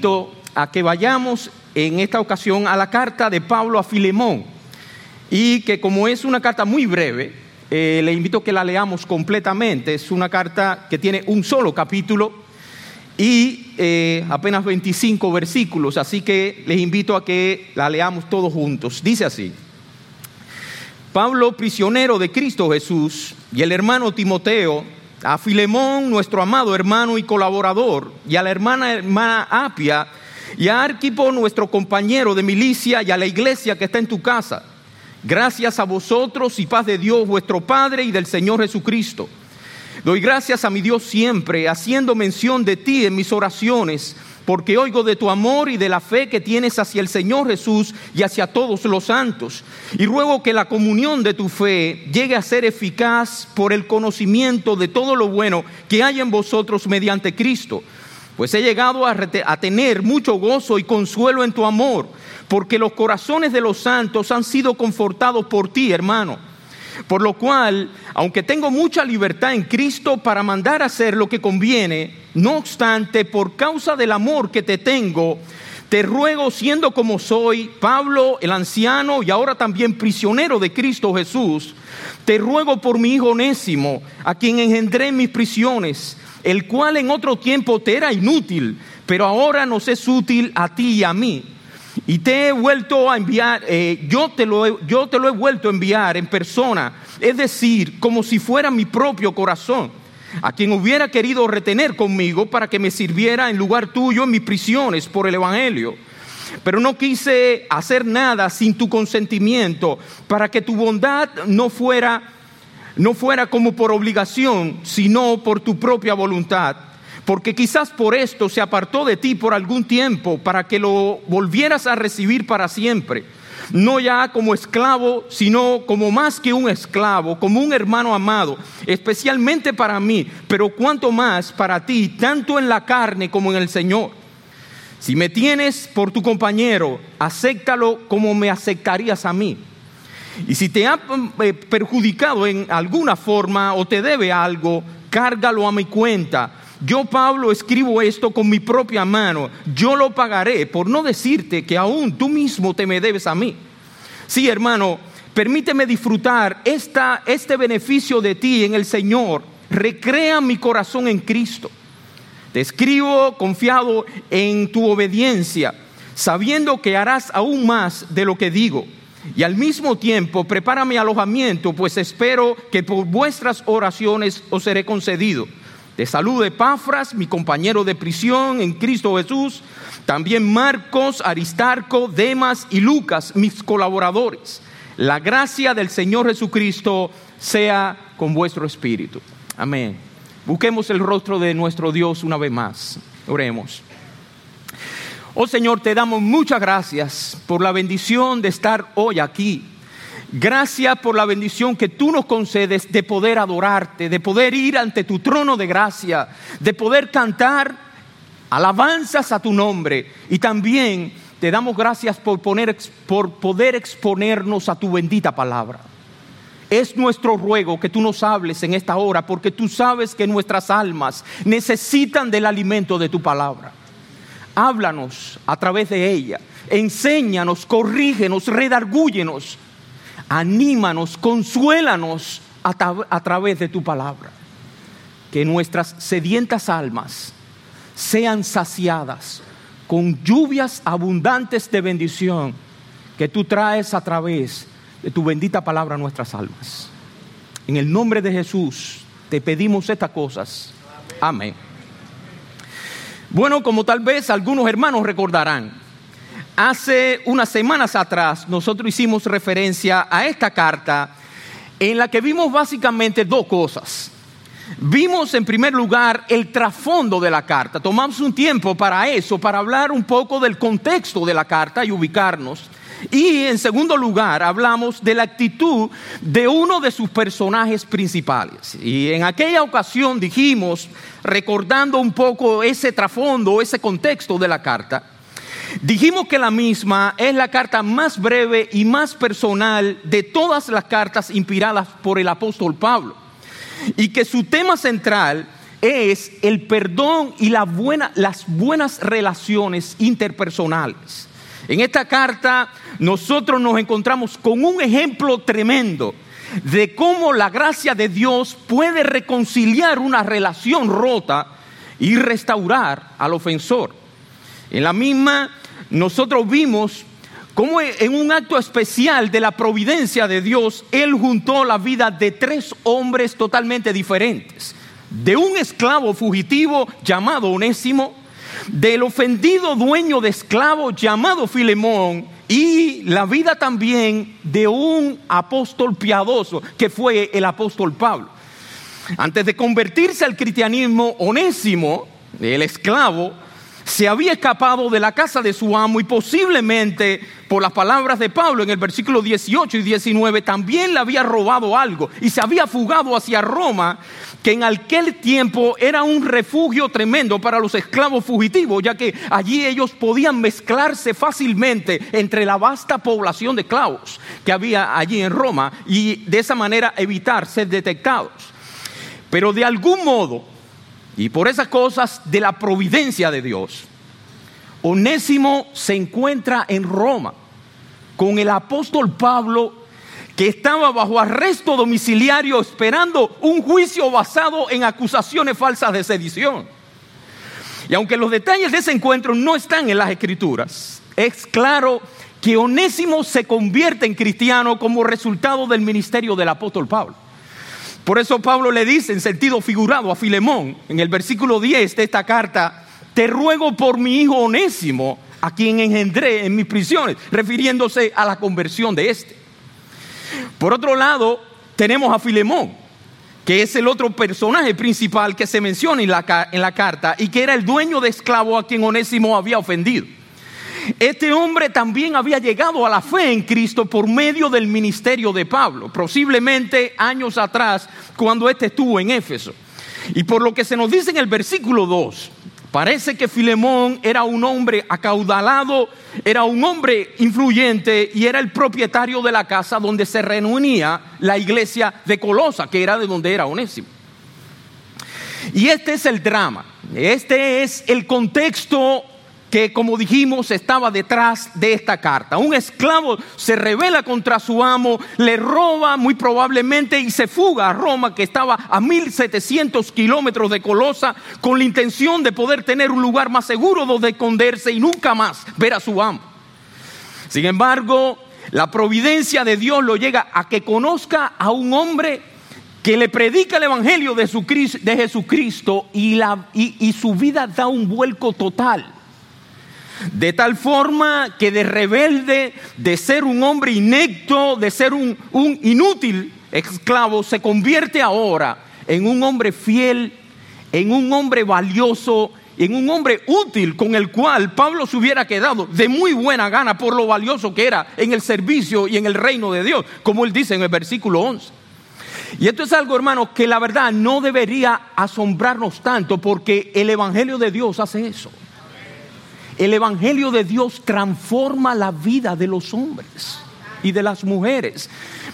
invito a que vayamos en esta ocasión a la carta de Pablo a Filemón y que como es una carta muy breve, eh, le invito a que la leamos completamente. Es una carta que tiene un solo capítulo y eh, apenas 25 versículos, así que les invito a que la leamos todos juntos. Dice así, Pablo, prisionero de Cristo Jesús, y el hermano Timoteo, a Filemón, nuestro amado hermano y colaborador, y a la hermana, hermana Apia, y a Arquipo, nuestro compañero de milicia, y a la iglesia que está en tu casa. Gracias a vosotros y paz de Dios vuestro Padre y del Señor Jesucristo. Doy gracias a mi Dios siempre, haciendo mención de ti en mis oraciones, porque oigo de tu amor y de la fe que tienes hacia el Señor Jesús y hacia todos los santos. Y ruego que la comunión de tu fe llegue a ser eficaz por el conocimiento de todo lo bueno que hay en vosotros mediante Cristo. Pues he llegado a, tener mucho gozo y consuelo en tu amor, porque los corazones de los santos han sido confortados por ti, hermano. Por lo cual, aunque tengo mucha libertad en Cristo para mandar a hacer lo que conviene, no obstante, por causa del amor que te tengo, te ruego, siendo como soy, Pablo, el anciano y ahora también prisionero de Cristo Jesús, te ruego por mi hijo Onésimo, a quien engendré mis prisiones, el cual en otro tiempo te era inútil, pero ahora nos es útil a ti y a mí y te he vuelto a enviar, eh, yo, te lo he, yo te lo he vuelto a enviar en persona, es decir, como si fuera mi propio corazón, a quien hubiera querido retener conmigo para que me sirviera en lugar tuyo en mis prisiones por el Evangelio. Pero no quise hacer nada sin tu consentimiento, para que tu bondad no fuera, no fuera como por obligación, sino por tu propia voluntad porque quizás por esto se apartó de ti por algún tiempo para que lo volvieras a recibir para siempre. No ya como esclavo, sino como más que un esclavo, como un hermano amado, especialmente para mí, pero cuanto más para ti, tanto en la carne como en el Señor. Si me tienes por tu compañero, acéptalo como me aceptarías a mí. Y si te ha eh, perjudicado en alguna forma o te debe algo, cárgalo a mi cuenta yo, Pablo, escribo esto con mi propia mano. Yo lo pagaré por no decirte que aún tú mismo te me debes a mí. Sí, hermano, permíteme disfrutar esta, este beneficio de ti en el Señor. Recrea mi corazón en Cristo. Te escribo confiado en tu obediencia, sabiendo que harás aún más de lo que digo. Y al mismo tiempo prepara mi alojamiento, pues espero que por vuestras oraciones os seré concedido. Te saludo Epafras, mi compañero de prisión en Cristo Jesús, también Marcos, Aristarco, Demas y Lucas, mis colaboradores. La gracia del Señor Jesucristo sea con vuestro espíritu. Amén. Busquemos el rostro de nuestro Dios una vez más. Oremos. Oh Señor, te damos muchas gracias por la bendición de estar hoy aquí Gracias por la bendición que tú nos concedes de poder adorarte, de poder ir ante tu trono de gracia, de poder cantar alabanzas a tu nombre. Y también te damos gracias por, por poder exponernos a tu bendita palabra. Es nuestro ruego que tú nos hables en esta hora, porque tú sabes que nuestras almas necesitan del alimento de tu palabra. Háblanos a través de ella, enséñanos, corrígenos, redargúyenos anímanos, consuélanos a, través de tu palabra. Que nuestras sedientas almas sean saciadas con lluvias abundantes de bendición que tú traes a través de tu bendita palabra a nuestras almas. En el nombre de Jesús te pedimos estas cosas. Amén. Bueno, como tal vez algunos hermanos recordarán, Hace unas semanas atrás nosotros hicimos referencia a esta carta en la que vimos básicamente dos cosas. Vimos en primer lugar el trasfondo de la carta. Tomamos un tiempo para eso, para hablar un poco del contexto de la carta y ubicarnos. Y en segundo lugar, hablamos de la actitud de uno de sus personajes principales. Y en aquella ocasión dijimos, recordando un poco ese trasfondo, ese contexto de la carta, Dijimos que la misma es la carta más breve y más personal de todas las cartas inspiradas por el apóstol Pablo y que su tema central es el perdón y las buenas relaciones interpersonales. En esta carta nosotros nos encontramos con un ejemplo tremendo de cómo la gracia de Dios puede reconciliar una relación rota y restaurar al ofensor. En la misma, nosotros vimos cómo en un acto especial de la providencia de Dios, Él juntó la vida de tres hombres totalmente diferentes. De un esclavo fugitivo llamado Onésimo, del ofendido dueño de esclavo llamado Filemón y la vida también de un apóstol piadoso que fue el apóstol Pablo. Antes de convertirse al cristianismo, Onésimo, el esclavo, se había escapado de la casa de su amo y posiblemente, por las palabras de Pablo en el versículo 18 y 19, también le había robado algo y se había fugado hacia Roma, que en aquel tiempo era un refugio tremendo para los esclavos fugitivos, ya que allí ellos podían mezclarse fácilmente entre la vasta población de esclavos que había allí en Roma y de esa manera evitar ser detectados. Pero de algún modo, y por esas cosas de la providencia de Dios, Onésimo se encuentra en Roma con el apóstol Pablo que estaba bajo arresto domiciliario esperando un juicio basado en acusaciones falsas de sedición. Y aunque los detalles de ese encuentro no están en las escrituras, es claro que Onésimo se convierte en cristiano como resultado del ministerio del apóstol Pablo. Por eso Pablo le dice en sentido figurado a Filemón, en el versículo 10 de esta carta, te ruego por mi hijo Onésimo, a quien engendré en mis prisiones, refiriéndose a la conversión de este. Por otro lado, tenemos a Filemón, que es el otro personaje principal que se menciona en la, en la carta y que era el dueño de esclavo a quien Onésimo había ofendido. Este hombre también había llegado a la fe en Cristo por medio del ministerio de Pablo, posiblemente años atrás, cuando éste estuvo en Éfeso. Y por lo que se nos dice en el versículo 2, parece que Filemón era un hombre acaudalado, era un hombre influyente y era el propietario de la casa donde se reunía la iglesia de Colosa, que era de donde era Onésimo. Y este es el drama, este es el contexto que, como dijimos, estaba detrás de esta carta. Un esclavo se revela contra su amo, le roba muy probablemente y se fuga a Roma, que estaba a 1700 kilómetros de Colosa, con la intención de poder tener un lugar más seguro donde esconderse y nunca más ver a su amo. Sin embargo, la providencia de Dios lo llega a que conozca a un hombre que le predica el Evangelio de Jesucristo y, la, y su vida da un vuelco total. De tal forma que de rebelde, de ser un hombre inecto, de ser un, inútil esclavo, se convierte ahora en un hombre fiel, en un hombre valioso, en un hombre útil con el cual Pablo se hubiera quedado de muy buena gana por lo valioso que era en el servicio y en el reino de Dios, como él dice en el versículo 11. Y esto es algo, hermano, que la verdad no debería asombrarnos tanto porque el Evangelio de Dios hace eso. El Evangelio de Dios transforma la vida de los hombres y de las mujeres.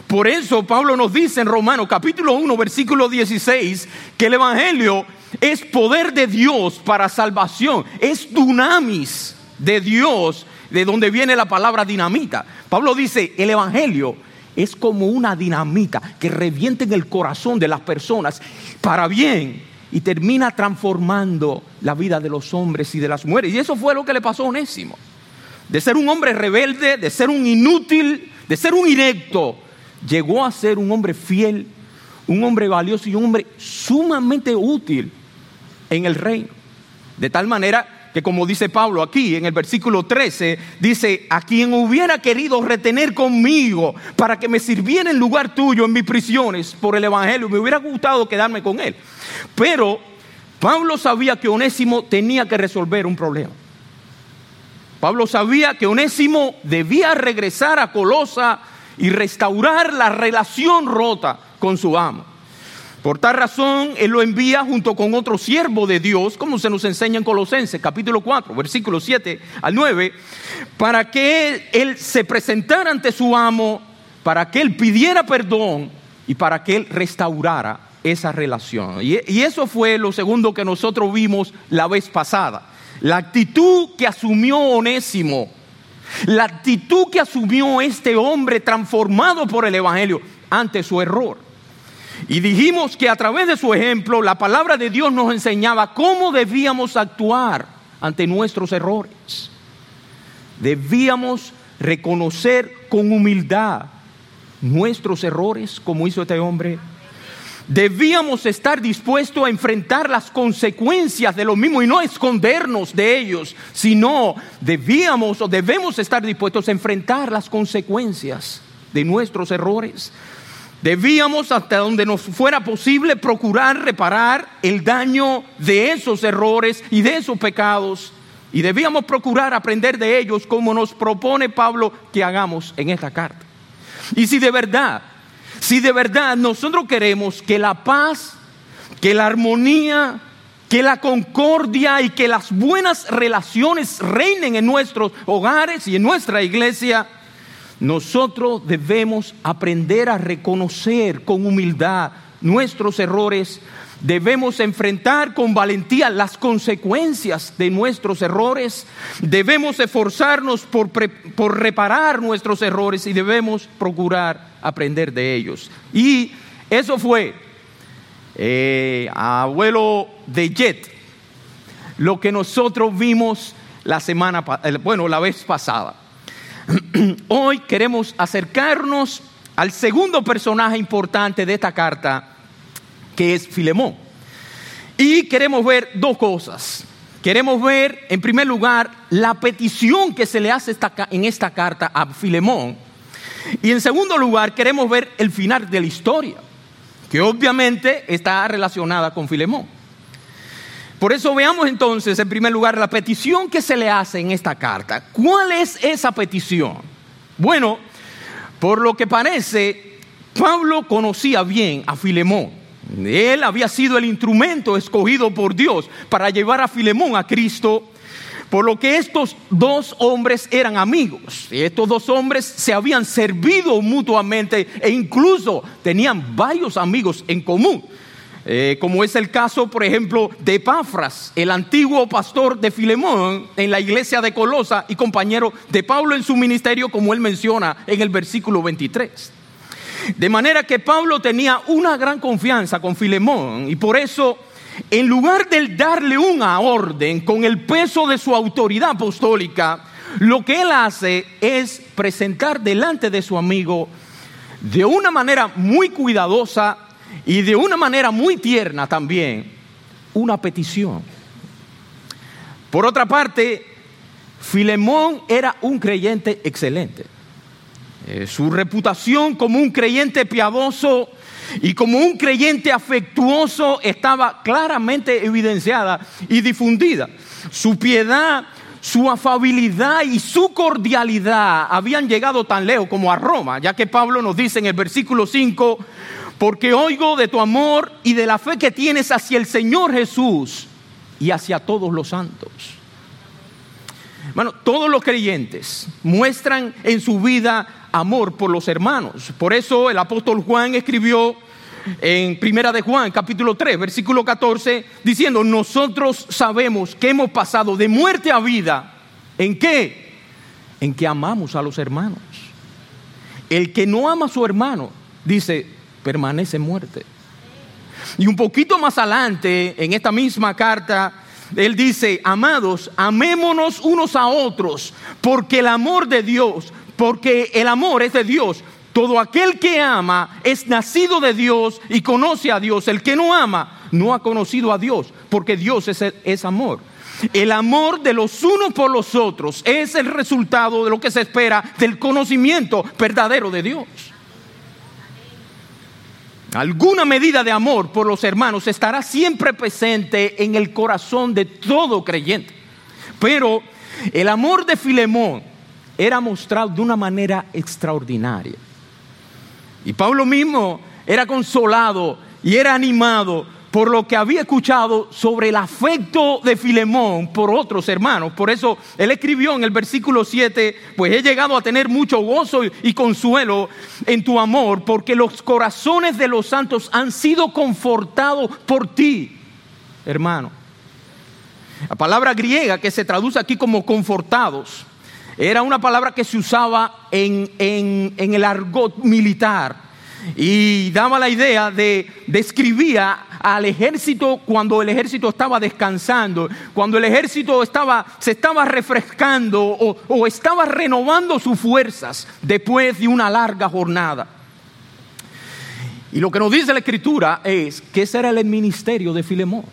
Por eso Pablo nos dice en Romanos capítulo 1 versículo 16 que el Evangelio es poder de Dios para salvación, es dunamis de Dios, de donde viene la palabra dinamita. Pablo dice, el Evangelio es como una dinamita que revienta en el corazón de las personas para bien y termina transformando la vida de los hombres y de las mujeres. Y eso fue lo que le pasó a Onésimo. De ser un hombre rebelde, de ser un inútil, de ser un inecto, llegó a ser un hombre fiel, un hombre valioso y un hombre sumamente útil en el reino. De tal manera que como dice Pablo aquí en el versículo 13, dice, a quien hubiera querido retener conmigo para que me sirviera en lugar tuyo en mis prisiones por el Evangelio, me hubiera gustado quedarme con él. Pero Pablo sabía que Onésimo tenía que resolver un problema. Pablo sabía que Onésimo debía regresar a Colosa y restaurar la relación rota con su amo. Por tal razón, Él lo envía junto con otro siervo de Dios, como se nos enseña en Colosenses capítulo 4, versículos 7 al 9, para que él, se presentara ante su amo, para que Él pidiera perdón y para que Él restaurara esa relación. Y eso fue lo segundo que nosotros vimos la vez pasada. La actitud que asumió Onésimo, la actitud que asumió este hombre transformado por el Evangelio ante su error. Y dijimos que a través de su ejemplo la palabra de Dios nos enseñaba cómo debíamos actuar ante nuestros errores. Debíamos reconocer con humildad nuestros errores como hizo este hombre. Debíamos estar dispuestos a enfrentar las consecuencias de lo mismo y no escondernos de ellos, sino debíamos o debemos estar dispuestos a enfrentar las consecuencias de nuestros errores. Debíamos, hasta donde nos fuera posible, procurar reparar el daño de esos errores y de esos pecados. Y debíamos procurar aprender de ellos como nos propone Pablo que hagamos en esta carta. Y si de verdad, si de verdad nosotros queremos que la paz, que la armonía, que la concordia y que las buenas relaciones reinen en nuestros hogares y en nuestra iglesia, nosotros debemos aprender a reconocer con humildad nuestros errores. Debemos enfrentar con valentía las consecuencias de nuestros errores. Debemos esforzarnos por, por, reparar nuestros errores y debemos procurar aprender de ellos. Y eso fue, eh, abuelo de Jet, lo que nosotros vimos la semana, bueno, la vez pasada. Hoy queremos acercarnos al segundo personaje importante de esta carta, que es Filemón. Y queremos ver dos cosas. Queremos ver, en primer lugar, la petición que se le hace en esta carta a Filemón. Y en segundo lugar, queremos ver el final de la historia, que obviamente está relacionada con Filemón. Por eso veamos entonces, en primer lugar, la petición que se le hace en esta carta. ¿Cuál es esa petición? Bueno, por lo que parece, Pablo conocía bien a Filemón. Él había sido el instrumento escogido por Dios para llevar a Filemón a Cristo, por lo que estos dos hombres eran amigos. Estos dos hombres se habían servido mutuamente e incluso tenían varios amigos en común. Eh, como es el caso, por ejemplo, de Epafras, el antiguo pastor de Filemón en la iglesia de Colosa y compañero de Pablo en su ministerio, como él menciona en el versículo 23. De manera que Pablo tenía una gran confianza con Filemón y por eso, en lugar de darle una orden con el peso de su autoridad apostólica, lo que él hace es presentar delante de su amigo de una manera muy cuidadosa y de una manera muy tierna también una petición. Por otra parte, Filemón era un creyente excelente. Eh, su reputación como un creyente piadoso y como un creyente afectuoso estaba claramente evidenciada y difundida. Su piedad, su afabilidad y su cordialidad habían llegado tan lejos como a Roma, ya que Pablo nos dice en el versículo 5, porque oigo de tu amor y de la fe que tienes hacia el Señor Jesús y hacia todos los santos. Bueno, todos los creyentes muestran en su vida amor por los hermanos. Por eso el apóstol Juan escribió en Primera de Juan, capítulo 3, versículo 14, diciendo, nosotros sabemos que hemos pasado de muerte a vida. ¿En qué? En que amamos a los hermanos. El que no ama a su hermano, dice, permanece muerte. Y un poquito más adelante, en esta misma carta, él dice, amados, amémonos unos a otros, porque el amor de Dios, porque el amor es de Dios. Todo aquel que ama es nacido de Dios y conoce a Dios. El que no ama no ha conocido a Dios, porque Dios es, es amor. El amor de los unos por los otros es el resultado de lo que se espera del conocimiento verdadero de Dios. Alguna medida de amor por los hermanos estará siempre presente en el corazón de todo creyente. Pero el amor de Filemón era mostrado de una manera extraordinaria. Y Pablo mismo era consolado y era animado por lo que había escuchado sobre el afecto de Filemón por otros hermanos. Por eso él escribió en el versículo 7, pues he llegado a tener mucho gozo y consuelo en tu amor, porque los corazones de los santos han sido confortados por ti, hermano. La palabra griega que se traduce aquí como confortados era una palabra que se usaba en, en el argot militar y daba la idea de describía al ejército cuando el ejército estaba descansando, cuando el ejército estaba, se estaba refrescando o, o estaba renovando sus fuerzas después de una larga jornada. Y lo que nos dice la escritura es que ese era el ministerio de Filemón.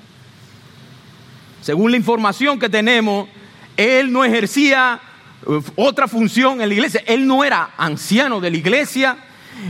Según la información que tenemos, él no ejercía eh, otra función en la iglesia, él no era anciano de la iglesia,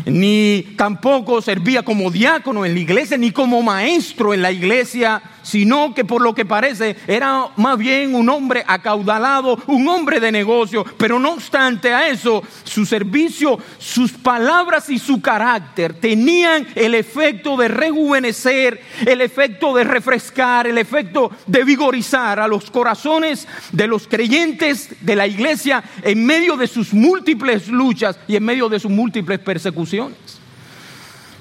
ni tampoco servía como diácono en la iglesia, ni como maestro en la iglesia, sino que por lo que parece era más bien un hombre acaudalado, un hombre de negocio, pero no obstante a eso, su servicio, sus palabras y su carácter tenían el efecto de rejuvenecer, el efecto de refrescar, el efecto de vigorizar a los corazones de los creyentes de la iglesia en medio de sus múltiples luchas y en medio de sus múltiples persecuciones.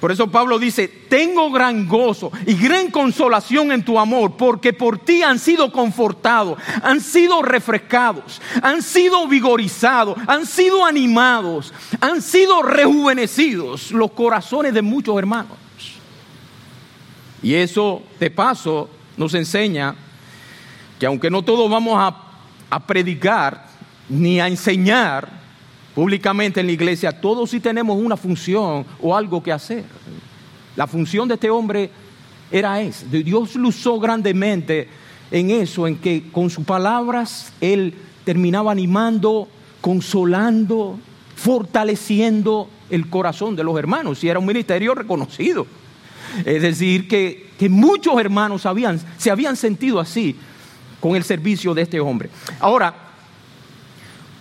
Por eso Pablo dice, tengo gran gozo y gran consolación en tu amor, porque por ti han sido confortados, han sido refrescados, han sido vigorizados, han sido animados, han sido rejuvenecidos los corazones de muchos hermanos. Y eso, de paso, nos enseña que aunque no todos vamos a, predicar ni a enseñar, públicamente en la iglesia, todos sí tenemos una función o algo que hacer. La función de este hombre era esa. Dios lo usó grandemente en eso, en que con sus palabras él terminaba animando, consolando, fortaleciendo el corazón de los hermanos. Y era un ministerio reconocido. Es decir, que, que muchos hermanos se habían sentido así con el servicio de este hombre. Ahora,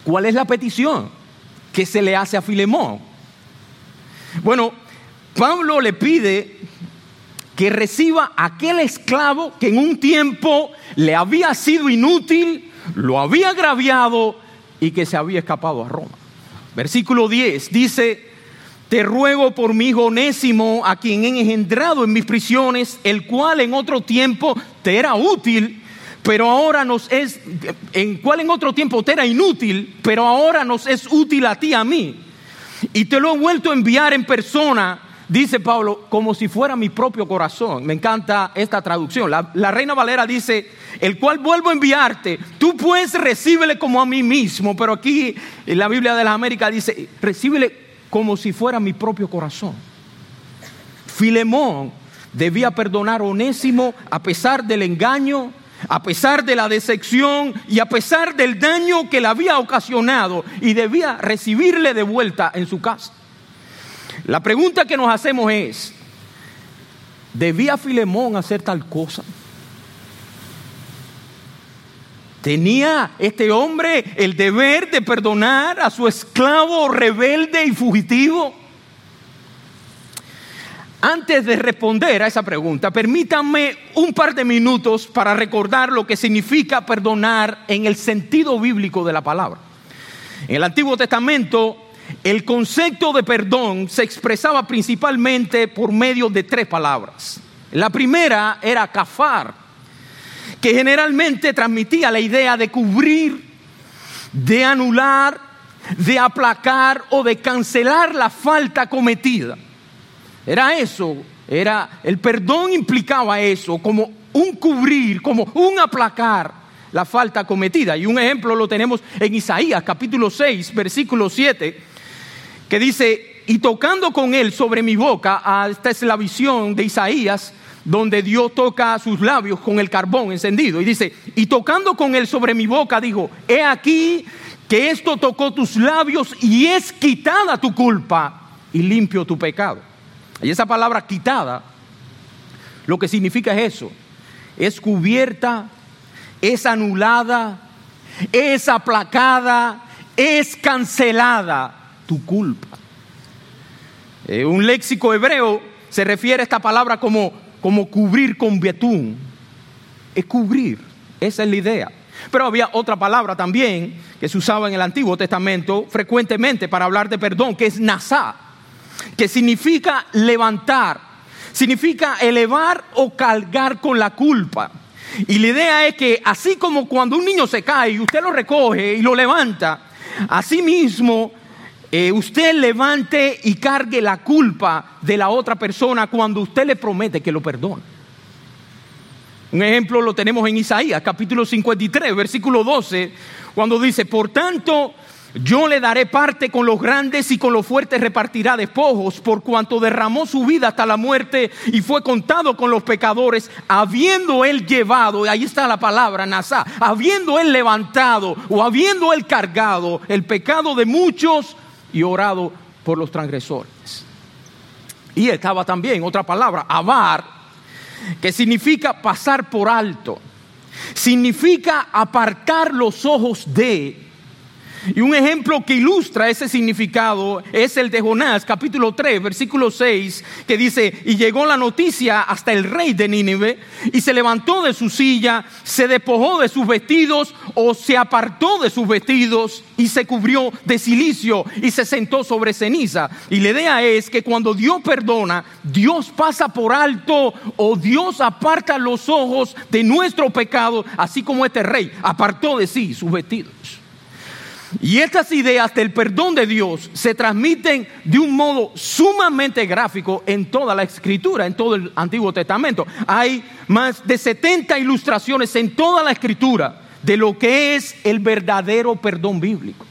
¿cuál es la petición? Que se le hace a Filemón? Bueno, Pablo le pide que reciba aquel esclavo que en un tiempo le había sido inútil, lo había agraviado y que se había escapado a Roma. Versículo 10 dice, te ruego por mi hijo Onésimo, a quien he engendrado en mis prisiones, el cual en otro tiempo te era útil pero ahora nos es, en cual en otro tiempo te era inútil, pero ahora nos es útil a ti, a mí. Y te lo he vuelto a enviar en persona, dice Pablo, como si fuera mi propio corazón. Me encanta esta traducción. La, Reina Valera dice, el cual vuelvo a enviarte, tú pues recíbele como a mí mismo, pero aquí en la Biblia de la América dice, recíbele como si fuera mi propio corazón. Filemón debía perdonar a Onésimo a pesar del engaño, a pesar de la decepción y a pesar del daño que le había ocasionado y debía recibirle de vuelta en su casa. La pregunta que nos hacemos es, ¿debía Filemón hacer tal cosa? ¿Tenía este hombre el deber de perdonar a su esclavo rebelde y fugitivo? Antes de responder a esa pregunta, permítanme un par de minutos para recordar lo que significa perdonar en el sentido bíblico de la palabra. En el Antiguo Testamento, el concepto de perdón se expresaba principalmente por medio de tres palabras. La primera era kafar, que generalmente transmitía la idea de cubrir, de anular, de aplacar o de cancelar la falta cometida. Era eso, era el perdón implicaba eso, como un cubrir, como un aplacar la falta cometida. Y un ejemplo lo tenemos en Isaías capítulo 6, versículo 7, que dice, y tocando con él sobre mi boca, esta es la visión de Isaías, donde Dios toca sus labios con el carbón encendido. Y dice, y tocando con él sobre mi boca, dijo, he aquí que esto tocó tus labios y es quitada tu culpa y limpio tu pecado. Y esa palabra quitada, lo que significa es eso, es cubierta, es anulada, es aplacada, es cancelada tu culpa. un léxico hebreo se refiere a esta palabra como como cubrir con betún. Es cubrir, esa es la idea. Pero había otra palabra también que se usaba en el Antiguo Testamento frecuentemente para hablar de perdón, que es nasá, que significa levantar, significa elevar o cargar con la culpa. Y la idea es que así como cuando un niño se cae y usted lo recoge y lo levanta, así mismo eh, usted levante y cargue la culpa de la otra persona cuando usted le promete que lo perdona. Un ejemplo lo tenemos en Isaías, capítulo 53, versículo 12, cuando dice, por tanto, yo le daré parte con los grandes y con los fuertes repartirá despojos, por cuanto derramó su vida hasta la muerte y fue contado con los pecadores, habiendo él llevado, y ahí está la palabra, Nazá, habiendo él levantado o habiendo él cargado el pecado de muchos y orado por los transgresores. Y estaba también otra palabra, avar, que significa pasar por alto, significa apartar los ojos de y un ejemplo que ilustra ese significado es el de Jonás, capítulo 3, versículo 6, que dice, y llegó la noticia hasta el rey de Nínive, y se levantó de su silla, se despojó de sus vestidos, o se apartó de sus vestidos, y se cubrió de silicio, y se sentó sobre ceniza. Y la idea es que cuando Dios perdona, Dios pasa por alto, o Dios aparta los ojos de nuestro pecado, así como este rey apartó de sí sus vestidos. Y estas ideas del perdón de Dios se transmiten de un modo sumamente gráfico en toda la escritura, en todo el Antiguo Testamento. Hay más de 70 ilustraciones en toda la escritura de lo que es el verdadero perdón bíblico.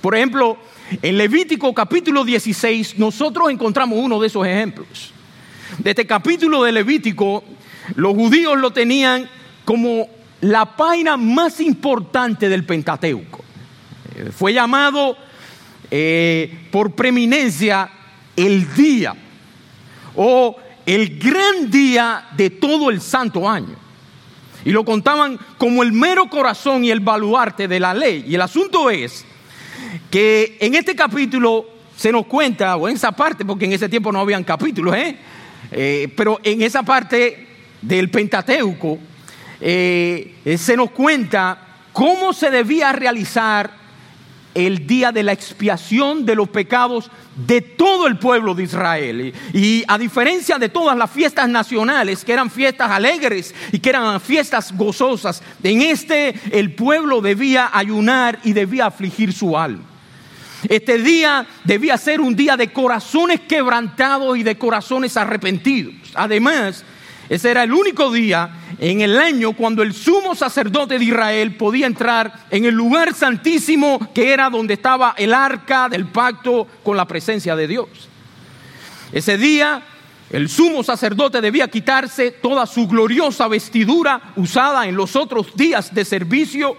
Por ejemplo, en Levítico capítulo 16 nosotros encontramos uno de esos ejemplos. De este capítulo de Levítico, los judíos lo tenían como la página más importante del Pentateuco. Eh, fue llamado eh, por preeminencia el día o el gran día de todo el santo año. Y lo contaban como el mero corazón y el baluarte de la ley. Y el asunto es que en este capítulo se nos cuenta, o en esa parte, porque en ese tiempo no habían capítulos, ¿eh? pero en esa parte del Pentateuco se nos cuenta cómo se debía realizar el día de la expiación de los pecados de todo el pueblo de Israel. Y, a diferencia de todas las fiestas nacionales, que eran fiestas alegres y que eran fiestas gozosas, en este el pueblo debía ayunar y debía afligir su alma. Este día debía ser un día de corazones quebrantados y de corazones arrepentidos. Además, ese era el único día en el año cuando el sumo sacerdote de Israel podía entrar en el lugar santísimo que era donde estaba el arca del pacto con la presencia de Dios. Ese día el sumo sacerdote debía quitarse toda su gloriosa vestidura usada en los otros días de servicio,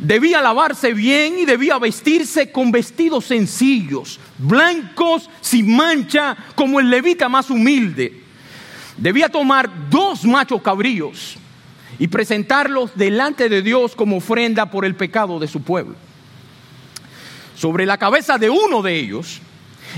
debía lavarse bien y debía vestirse con vestidos sencillos, blancos, sin mancha, como el levita más humilde debía tomar dos machos cabríos y presentarlos delante de Dios como ofrenda por el pecado de su pueblo. Sobre la cabeza de uno de ellos,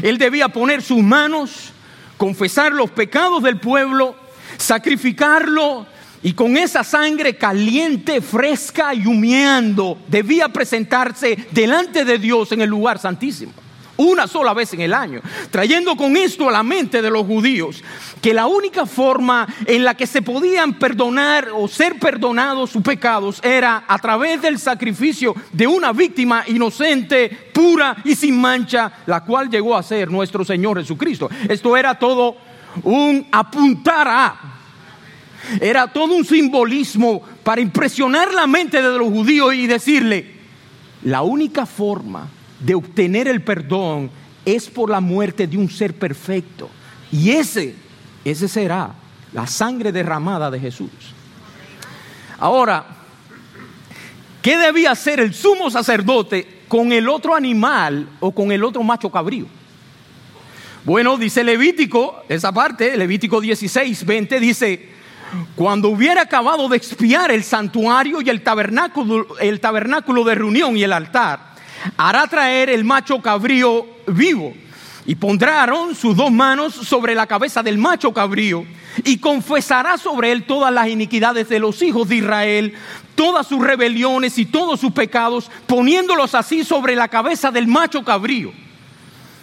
él debía poner sus manos, confesar los pecados del pueblo, sacrificarlo y con esa sangre caliente, fresca y humeando, debía presentarse delante de Dios en el lugar santísimo una sola vez en el año, trayendo con esto a la mente de los judíos que la única forma en la que se podían perdonar o ser perdonados sus pecados era a través del sacrificio de una víctima inocente, pura y sin mancha, la cual llegó a ser nuestro Señor Jesucristo. Esto era todo un apuntar a, era todo un simbolismo para impresionar la mente de los judíos y decirle, la única forma de obtener el perdón es por la muerte de un ser perfecto. Y ese, ese será la sangre derramada de Jesús. Ahora, ¿qué debía hacer el sumo sacerdote con el otro animal o con el otro macho cabrío? Bueno, dice Levítico, esa parte, Levítico 16, 20, dice, cuando hubiera acabado de expiar el santuario y el tabernáculo, el tabernáculo de reunión y el altar, hará traer el macho cabrío vivo Y pondrá Aarón sus dos manos sobre la cabeza del macho cabrío y confesará sobre él todas las iniquidades de los hijos de Israel, todas sus rebeliones y todos sus pecados, poniéndolos así sobre la cabeza del macho cabrío.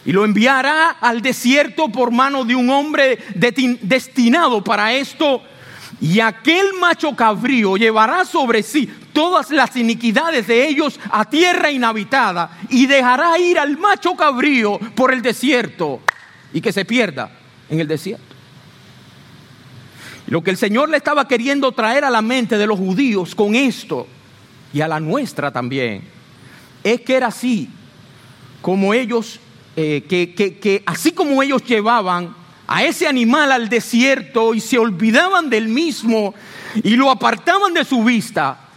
Y lo enviará al desierto por mano de un hombre destinado para esto. Y aquel macho cabrío llevará sobre sí todas las iniquidades de ellos a tierra inhabitada y dejará ir al macho cabrío por el desierto y que se pierda en el desierto. Lo que el Señor le estaba queriendo traer a la mente de los judíos con esto y a la nuestra también, es que era así como ellos, eh, que, que así como ellos llevaban a ese animal al desierto y se olvidaban del mismo y lo apartaban de su vista,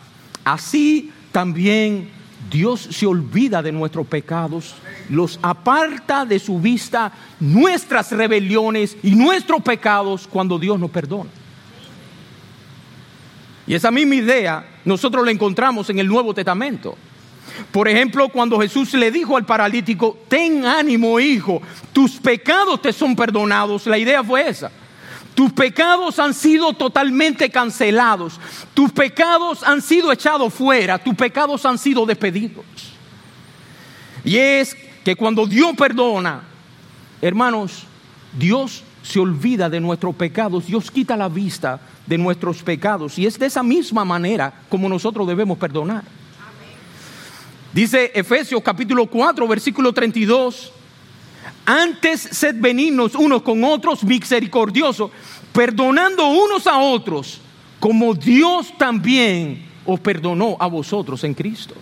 Así también Dios se olvida de nuestros pecados, los aparta de su vista nuestras rebeliones y nuestros pecados cuando Dios nos perdona. Y esa misma idea nosotros la encontramos en el Nuevo Testamento. Por ejemplo, cuando Jesús le dijo al paralítico, ten ánimo hijo, tus pecados te son perdonados, la idea fue esa. Tus pecados han sido totalmente cancelados. Tus pecados han sido echados fuera. Tus pecados han sido despedidos. Y es que cuando Dios perdona, hermanos, Dios se olvida de nuestros pecados. Dios quita la vista de nuestros pecados. Y es de esa misma manera como nosotros debemos perdonar. Dice Efesios capítulo 4, versículo 32. Antes sed benignos unos con otros, misericordiosos, perdonando unos a otros, como Dios también os perdonó a vosotros en Cristo.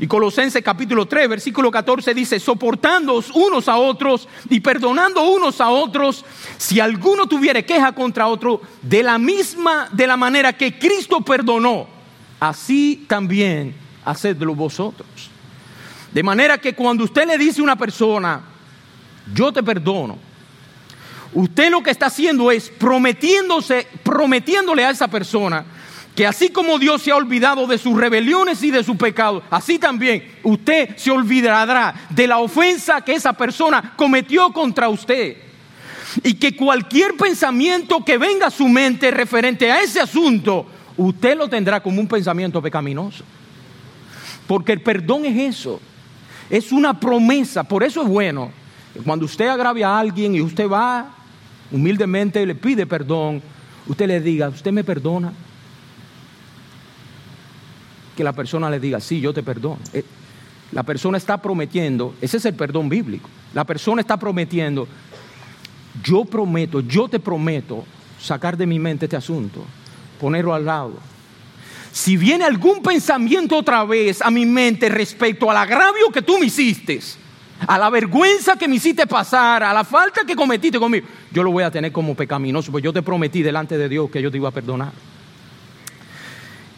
Y Colosenses capítulo 3, versículo 14 dice, soportándoos unos a otros y perdonando unos a otros, si alguno tuviere queja contra otro, de la misma, de la manera que Cristo perdonó, así también hacedlo vosotros. De manera que cuando usted le dice a una persona, yo te perdono, usted lo que está haciendo es prometiéndose, prometiéndole a esa persona que así como Dios se ha olvidado de sus rebeliones y de sus pecados, así también usted se olvidará de la ofensa que esa persona cometió contra usted. Y que cualquier pensamiento que venga a su mente referente a ese asunto, usted lo tendrá como un pensamiento pecaminoso. Porque el perdón es eso. Es una promesa, por eso es bueno. Cuando usted agrave a alguien y usted va humildemente y le pide perdón, usted le diga, ¿usted me perdona? Que la persona le diga, sí, yo te perdono. Eh, la persona está prometiendo, ese es el perdón bíblico. La persona está prometiendo, yo prometo, yo te prometo sacar de mi mente este asunto, ponerlo al lado si viene algún pensamiento otra vez a mi mente respecto al agravio que tú me hiciste, a la vergüenza que me hiciste pasar, a la falta que cometiste conmigo, yo lo voy a tener como pecaminoso, pues yo te prometí delante de Dios que yo te iba a perdonar.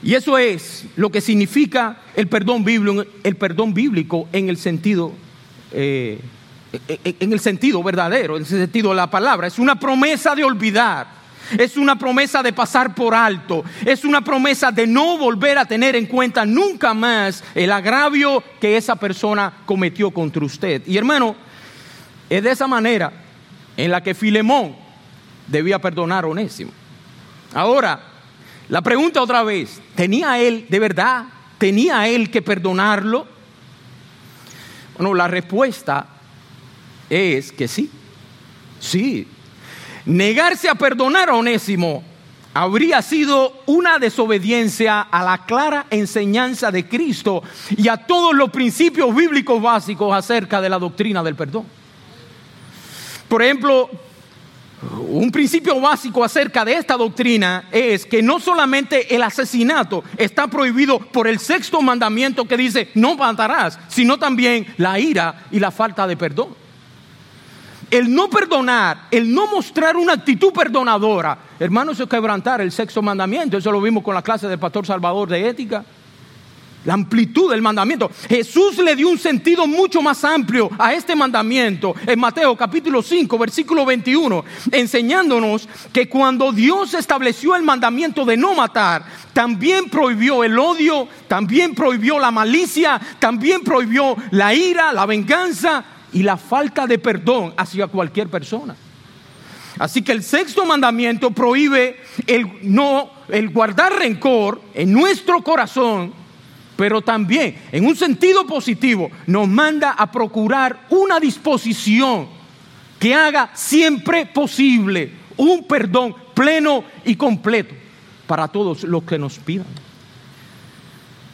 Y eso es lo que significa el perdón bíblico, el perdón bíblico en el sentido, eh, en el sentido verdadero, en el sentido de la palabra. Es una promesa de olvidar es una promesa de pasar por alto. Es una promesa de no volver a tener en cuenta nunca más el agravio que esa persona cometió contra usted. Y hermano, es de esa manera en la que Filemón debía perdonar a Onésimo. Ahora, la pregunta otra vez, ¿tenía él de verdad, tenía él que perdonarlo? Bueno, la respuesta es que sí. Sí, Negarse a perdonar a Onésimo habría sido una desobediencia a la clara enseñanza de Cristo y a todos los principios bíblicos básicos acerca de la doctrina del perdón. Por ejemplo, un principio básico acerca de esta doctrina es que no solamente el asesinato está prohibido por el sexto mandamiento que dice no matarás, sino también la ira y la falta de perdón. El no perdonar, el no mostrar una actitud perdonadora, hermano, eso es quebrantar el sexto mandamiento. Eso lo vimos con la clase del pastor Salvador de ética. La amplitud del mandamiento. Jesús le dio un sentido mucho más amplio a este mandamiento en Mateo capítulo 5, versículo 21, enseñándonos que cuando Dios estableció el mandamiento de no matar, también prohibió el odio, también prohibió la malicia, también prohibió la ira, la venganza y la falta de perdón hacia cualquier persona. Así que el sexto mandamiento prohíbe el no el guardar rencor en nuestro corazón, pero también en un sentido positivo nos manda a procurar una disposición que haga siempre posible un perdón pleno y completo para todos los que nos pidan.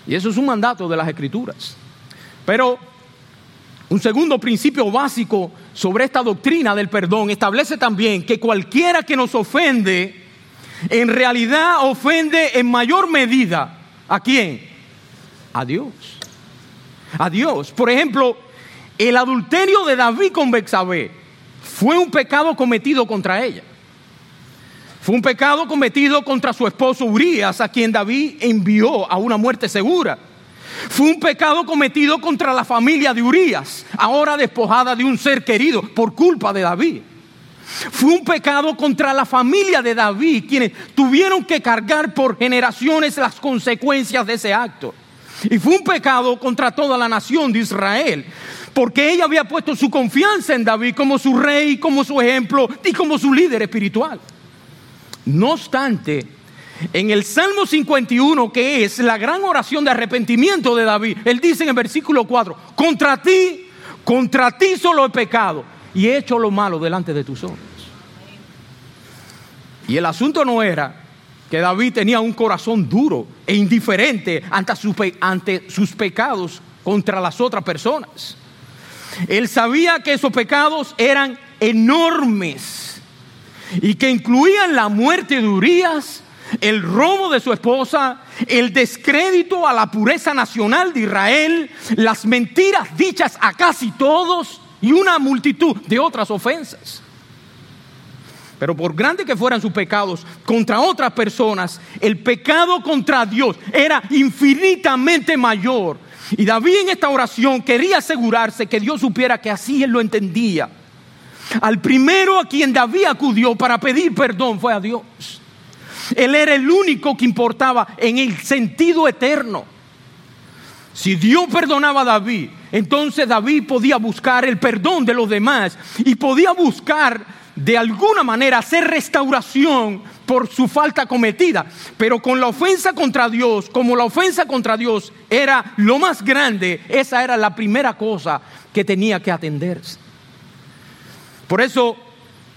Y eso es un mandato de las escrituras. Pero un segundo principio básico sobre esta doctrina del perdón establece también que cualquiera que nos ofende, en realidad ofende en mayor medida a quién? A Dios. A Dios. Por ejemplo, el adulterio de David con Bexabé fue un pecado cometido contra ella. Fue un pecado cometido contra su esposo Urias, a quien David envió a una muerte segura. Fue un pecado cometido contra la familia de Urias, ahora despojada de un ser querido por culpa de David. Fue un pecado contra la familia de David, quienes tuvieron que cargar por generaciones las consecuencias de ese acto. Y fue un pecado contra toda la nación de Israel, porque ella había puesto su confianza en David como su rey, como su ejemplo y como su líder espiritual. No obstante, en el Salmo 51, que es la gran oración de arrepentimiento de David, él dice en el versículo 4, contra ti, contra ti solo he pecado y he hecho lo malo delante de tus ojos. Y el asunto no era que David tenía un corazón duro e indiferente ante, ante sus pecados contra las otras personas. Él sabía que esos pecados eran enormes y que incluían la muerte de Urias, el robo de su esposa, el descrédito a la pureza nacional de Israel, las mentiras dichas a casi todos y una multitud de otras ofensas. Pero por grande que fueran sus pecados contra otras personas, el pecado contra Dios era infinitamente mayor. Y David en esta oración quería asegurarse que Dios supiera que así él lo entendía. Al primero a quien David acudió para pedir perdón fue a Dios. Él era el único que importaba en el sentido eterno. Si Dios perdonaba a David, entonces David podía buscar el perdón de los demás y podía buscar de alguna manera hacer restauración por su falta cometida. Pero con la ofensa contra Dios, como la ofensa contra Dios era lo más grande, esa era la primera cosa que tenía que atenderse. Por eso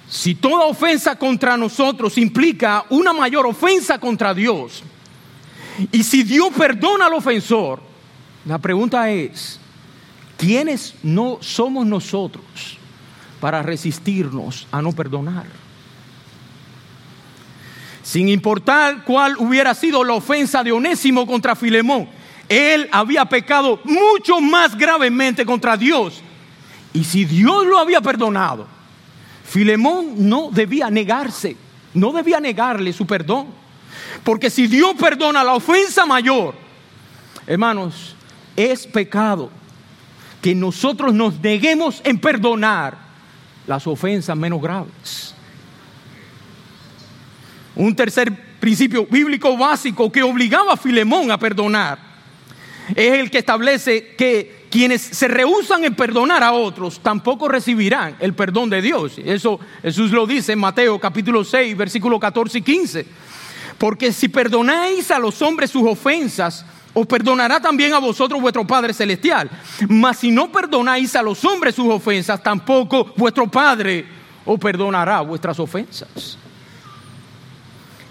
si toda ofensa contra nosotros implica una mayor ofensa contra Dios, y si Dios perdona al ofensor, la pregunta es, ¿quiénes no somos nosotros para resistirnos a no perdonar? Sin importar cuál hubiera sido la ofensa de Onésimo contra Filemón, él había pecado mucho más gravemente contra Dios. Y si Dios lo había perdonado, Filemón no debía negarse, no debía negarle su perdón. Porque si Dios perdona la ofensa mayor, hermanos, es pecado que nosotros nos neguemos en perdonar las ofensas menos graves. Un tercer principio bíblico básico que obligaba a Filemón a perdonar es el que establece que quienes se rehusan en perdonar a otros tampoco recibirán el perdón de Dios. Eso Jesús lo dice en Mateo capítulo 6, versículo 14 y 15. Porque si perdonáis a los hombres sus ofensas, os perdonará también a vosotros vuestro Padre Celestial. Mas si no perdonáis a los hombres sus ofensas, tampoco vuestro Padre os perdonará vuestras ofensas.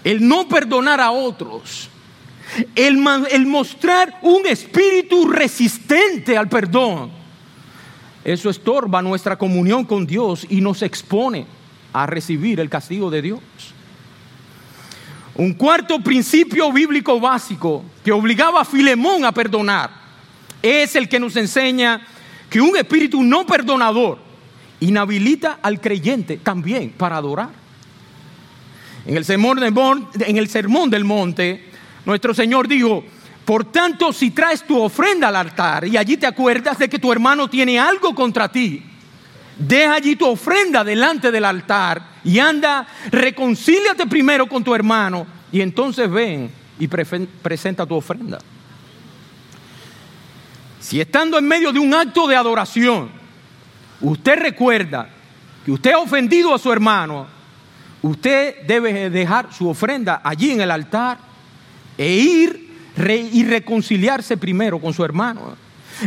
El no perdonar a otros el, mostrar un espíritu resistente al perdón, eso estorba nuestra comunión con Dios y nos expone a recibir el castigo de Dios. Un cuarto principio bíblico básico que obligaba a Filemón a perdonar es el que nos enseña que un espíritu no perdonador inhabilita al creyente también para adorar. En el sermón del, monte, nuestro Señor dijo, por tanto, si traes tu ofrenda al altar y allí te acuerdas de que tu hermano tiene algo contra ti, deja allí tu ofrenda delante del altar y anda, reconcíliate primero con tu hermano y entonces ven y presenta tu ofrenda. Si estando en medio de un acto de adoración, usted recuerda que usted ha ofendido a su hermano, usted debe dejar su ofrenda allí en el altar e ir y reconciliarse primero con su hermano.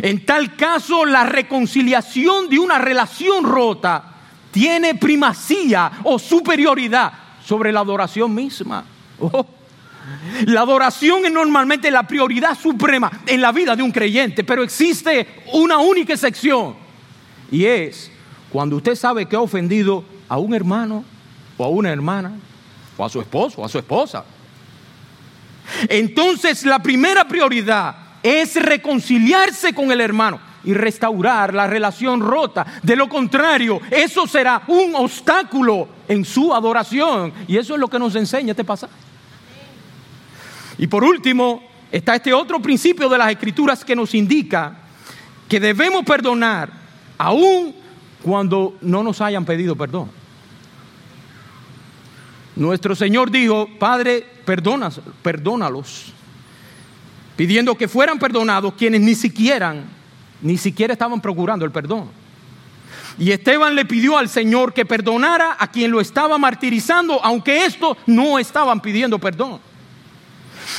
En tal caso, la reconciliación de una relación rota tiene primacía o superioridad sobre la adoración misma. Oh. La adoración es normalmente la prioridad suprema en la vida de un creyente, pero existe una única excepción y es cuando usted sabe que ha ofendido a un hermano o a una hermana o a su esposo o a su esposa. Entonces la primera prioridad es reconciliarse con el hermano y restaurar la relación rota. De lo contrario, eso será un obstáculo en su adoración. Y eso es lo que nos enseña este pasaje. Y por último, está este otro principio de las escrituras que nos indica que debemos perdonar aún cuando no nos hayan pedido perdón. Nuestro Señor dijo, Padre, perdónalos, pidiendo que fueran perdonados quienes ni siquiera, ni siquiera estaban procurando el perdón. Y Esteban le pidió al Señor que perdonara a quien lo estaba martirizando, aunque estos no estaban pidiendo perdón.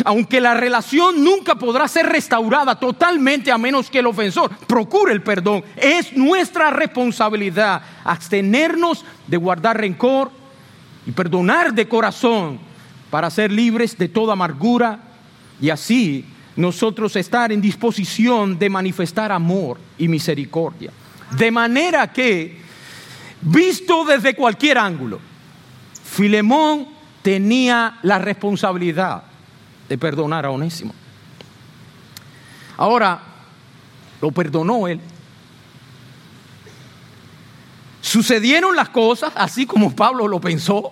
Aunque la relación nunca podrá ser restaurada totalmente a menos que el ofensor procure el perdón, es nuestra responsabilidad abstenernos de guardar rencor y perdonar de corazón para ser libres de toda amargura y así nosotros estar en disposición de manifestar amor y misericordia. De manera que, visto desde cualquier ángulo, Filemón tenía la responsabilidad de perdonar a Onésimo. Ahora, lo perdonó él. Sucedieron las cosas así como Pablo lo pensó.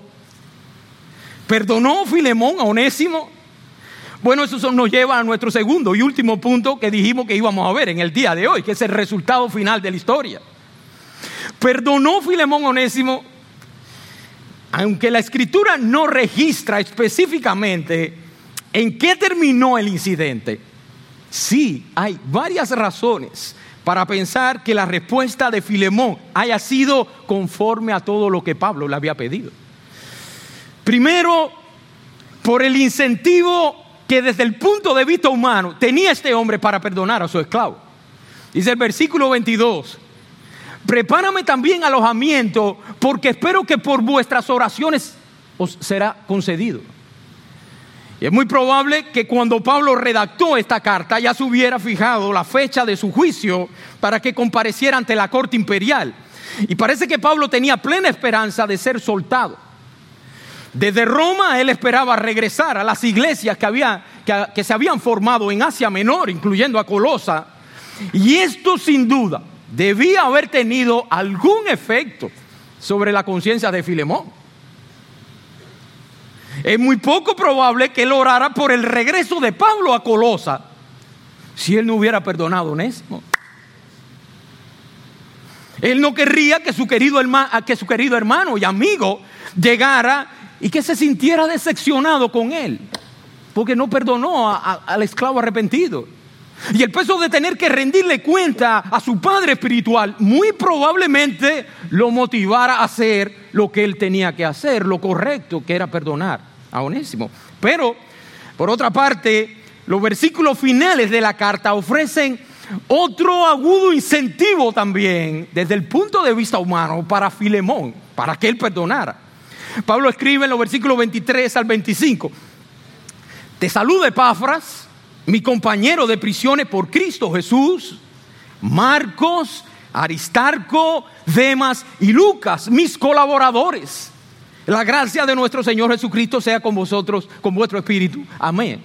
Perdonó Filemón a Onésimo. Bueno, eso nos lleva a nuestro segundo y último punto que dijimos que íbamos a ver en el día de hoy, que es el resultado final de la historia. Perdonó Filemón a Onésimo, aunque la escritura no registra específicamente ¿En qué terminó el incidente? Sí, hay varias razones para pensar que la respuesta de Filemón haya sido conforme a todo lo que Pablo le había pedido. Primero, por el incentivo que desde el punto de vista humano tenía este hombre para perdonar a su esclavo. Dice el versículo 22, prepárame también alojamiento porque espero que por vuestras oraciones os será concedido. Y es muy probable que cuando Pablo redactó esta carta ya se hubiera fijado la fecha de su juicio para que compareciera ante la corte imperial. Y parece que Pablo tenía plena esperanza de ser soltado. Desde Roma él esperaba regresar a las iglesias que, había, que, se habían formado en Asia Menor, incluyendo a Colosa. Y esto sin duda debía haber tenido algún efecto sobre la conciencia de Filemón. Es muy poco probable que él orara por el regreso de Pablo a Colosa si él no hubiera perdonado a Onésimo. Él no querría que su querido, hermano, que su querido hermano y amigo llegara y que se sintiera decepcionado con él, porque no perdonó al esclavo arrepentido. Y el peso de tener que rendirle cuenta a su padre espiritual muy probablemente lo motivara a hacer lo que él tenía que hacer, lo correcto, que era perdonar a Onésimo. Pero, por otra parte, los versículos finales de la carta ofrecen otro agudo incentivo también desde el punto de vista humano para Filemón, para que él perdonara. Pablo escribe en los versículos 23 al 25, te saluda Epafras, mi compañero de prisiones por Cristo Jesús, Marcos, Aristarco, Demas y Lucas, mis colaboradores. La gracia de nuestro Señor Jesucristo sea con vosotros, con vuestro espíritu. Amén.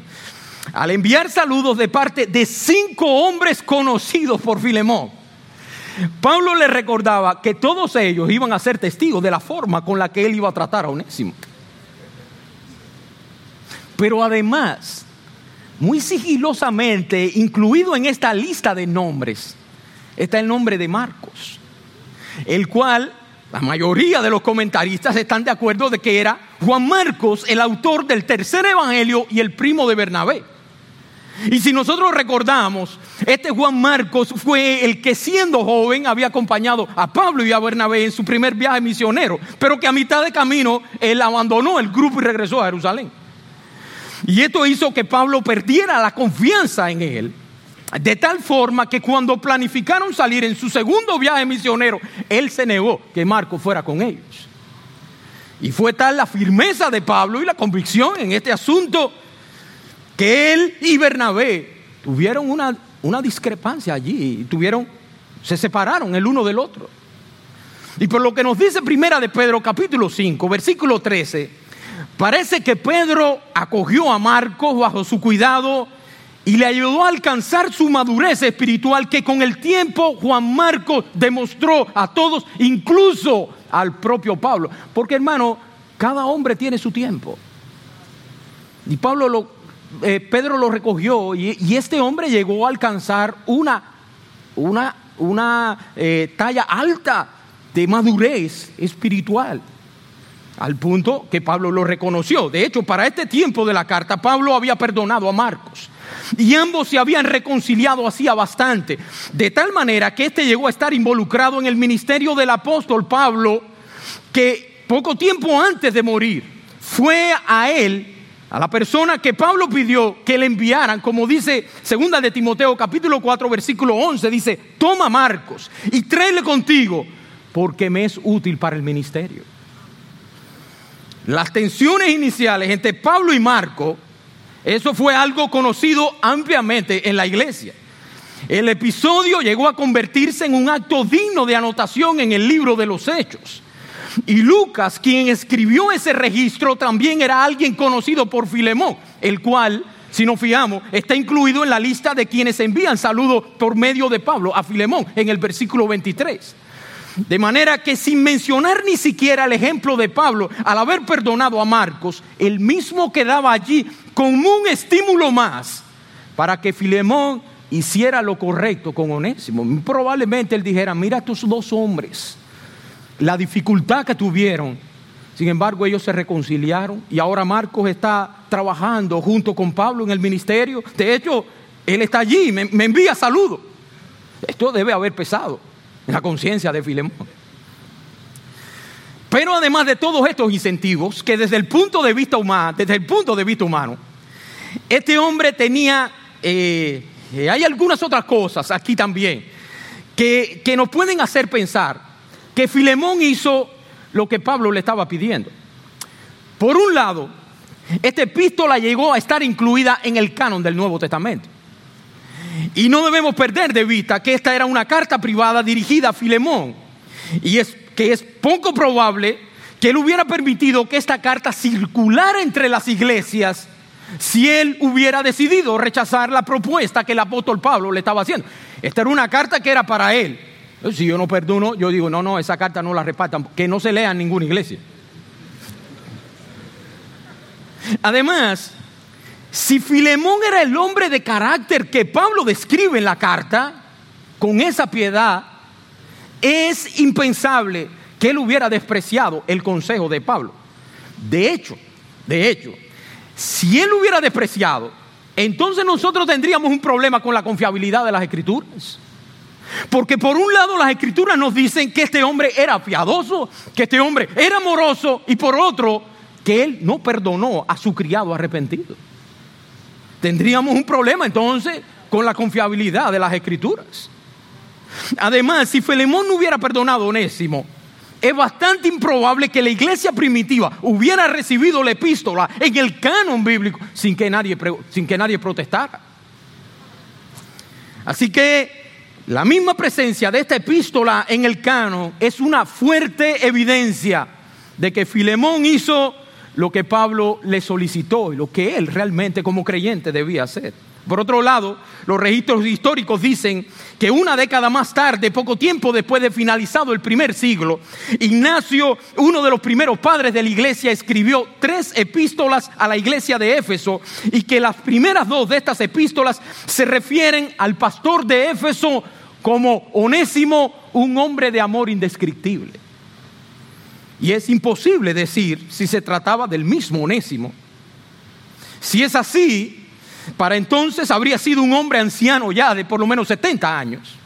Al enviar saludos de parte de cinco hombres conocidos por Filemón, Pablo le recordaba que todos ellos iban a ser testigos de la forma con la que él iba a tratar a Onésimo. Pero además, muy sigilosamente, incluido en esta lista de nombres, está el nombre de Marcos, el cual la mayoría de los comentaristas están de acuerdo de que era Juan Marcos el autor del tercer evangelio y el primo de Bernabé. Y si nosotros recordamos, este Juan Marcos fue el que siendo joven había acompañado a Pablo y a Bernabé en su primer viaje misionero, pero que a mitad de camino él abandonó el grupo y regresó a Jerusalén. Y esto hizo que Pablo perdiera la confianza en él. De tal forma que cuando planificaron salir en su segundo viaje misionero, él se negó que Marcos fuera con ellos. Y fue tal la firmeza de Pablo y la convicción en este asunto que él y Bernabé tuvieron una, una discrepancia allí, tuvieron, se separaron el uno del otro. Y por lo que nos dice Primera de Pedro capítulo 5, versículo 13, parece que Pedro acogió a Marcos bajo su cuidado y le ayudó a alcanzar su madurez espiritual que con el tiempo Juan Marcos demostró a todos, incluso al propio Pablo. Porque hermano, cada hombre tiene su tiempo. Y Pablo lo, eh, Pedro lo recogió y, este hombre llegó a alcanzar una, una, una eh, talla alta de madurez espiritual, al punto que Pablo lo reconoció. De hecho, para este tiempo de la carta, Pablo había perdonado a Marcos. Y ambos se habían reconciliado hacía bastante, de tal manera que éste llegó a estar involucrado en el ministerio del apóstol Pablo, que poco tiempo antes de morir fue a él a la persona que Pablo pidió que le enviaran, como dice segunda de Timoteo capítulo 4 versículo 11, dice, toma Marcos y tráele contigo porque me es útil para el ministerio. Las tensiones iniciales entre Pablo y Marco, eso fue algo conocido ampliamente en la iglesia. El episodio llegó a convertirse en un acto digno de anotación en el libro de los hechos. Y Lucas, quien escribió ese registro, también era alguien conocido por Filemón, el cual, si nos fijamos, está incluido en la lista de quienes envían saludos por medio de Pablo a Filemón en el versículo 23. De manera que sin mencionar ni siquiera el ejemplo de Pablo, al haber perdonado a Marcos, el mismo quedaba allí como un estímulo más para que Filemón hiciera lo correcto con Onésimo. Probablemente él dijera, mira estos dos hombres la dificultad que tuvieron. Sin embargo, ellos se reconciliaron y ahora Marcos está trabajando junto con Pablo en el ministerio. De hecho, él está allí, me, envía saludos. Esto debe haber pesado la conciencia de Filemón. Pero además de todos estos incentivos, que desde el punto de vista humano, desde el punto de vista humano, este hombre tenía, eh, eh, hay algunas otras cosas aquí también que, que nos pueden hacer pensar que Filemón hizo lo que Pablo le estaba pidiendo. Por un lado, esta epístola llegó a estar incluida en el canon del Nuevo Testamento. Y no debemos perder de vista que esta era una carta privada dirigida a Filemón. Y es que es poco probable que él hubiera permitido que esta carta circulara entre las iglesias si él hubiera decidido rechazar la propuesta que el apóstol Pablo le estaba haciendo. Esta era una carta que era para él. Si yo no perdono, yo digo, no, no, esa carta no la repartan, que no se lea en ninguna iglesia. Además, si Filemón era el hombre de carácter que Pablo describe en la carta, con esa piedad, es impensable que él hubiera despreciado el consejo de Pablo. De hecho, de hecho, si él hubiera despreciado, entonces nosotros tendríamos un problema con la confiabilidad de las escrituras. Porque por un lado las escrituras nos dicen que este hombre era piadoso, que este hombre era amoroso y por otro que él no perdonó a su criado arrepentido. Tendríamos un problema entonces con la confiabilidad de las escrituras. Además, si Filemón no hubiera perdonado a Onésimo, es bastante improbable que la iglesia primitiva hubiera recibido la epístola en el canon bíblico sin que nadie, sin que nadie protestara. Así que la misma presencia de esta epístola en el cano es una fuerte evidencia de que Filemón hizo lo que Pablo le solicitó y lo que él realmente como creyente debía hacer. Por otro lado, los registros históricos dicen que una década más tarde, poco tiempo después de finalizado el primer siglo, Ignacio, uno de los primeros padres de la iglesia, escribió tres epístolas a la iglesia de Éfeso y que las primeras dos de estas epístolas se refieren al pastor de Éfeso como Onésimo, un hombre de amor indescriptible. Y es imposible decir si se trataba del mismo Onésimo. Si es así, para entonces habría sido un hombre anciano ya de por lo menos 70 años.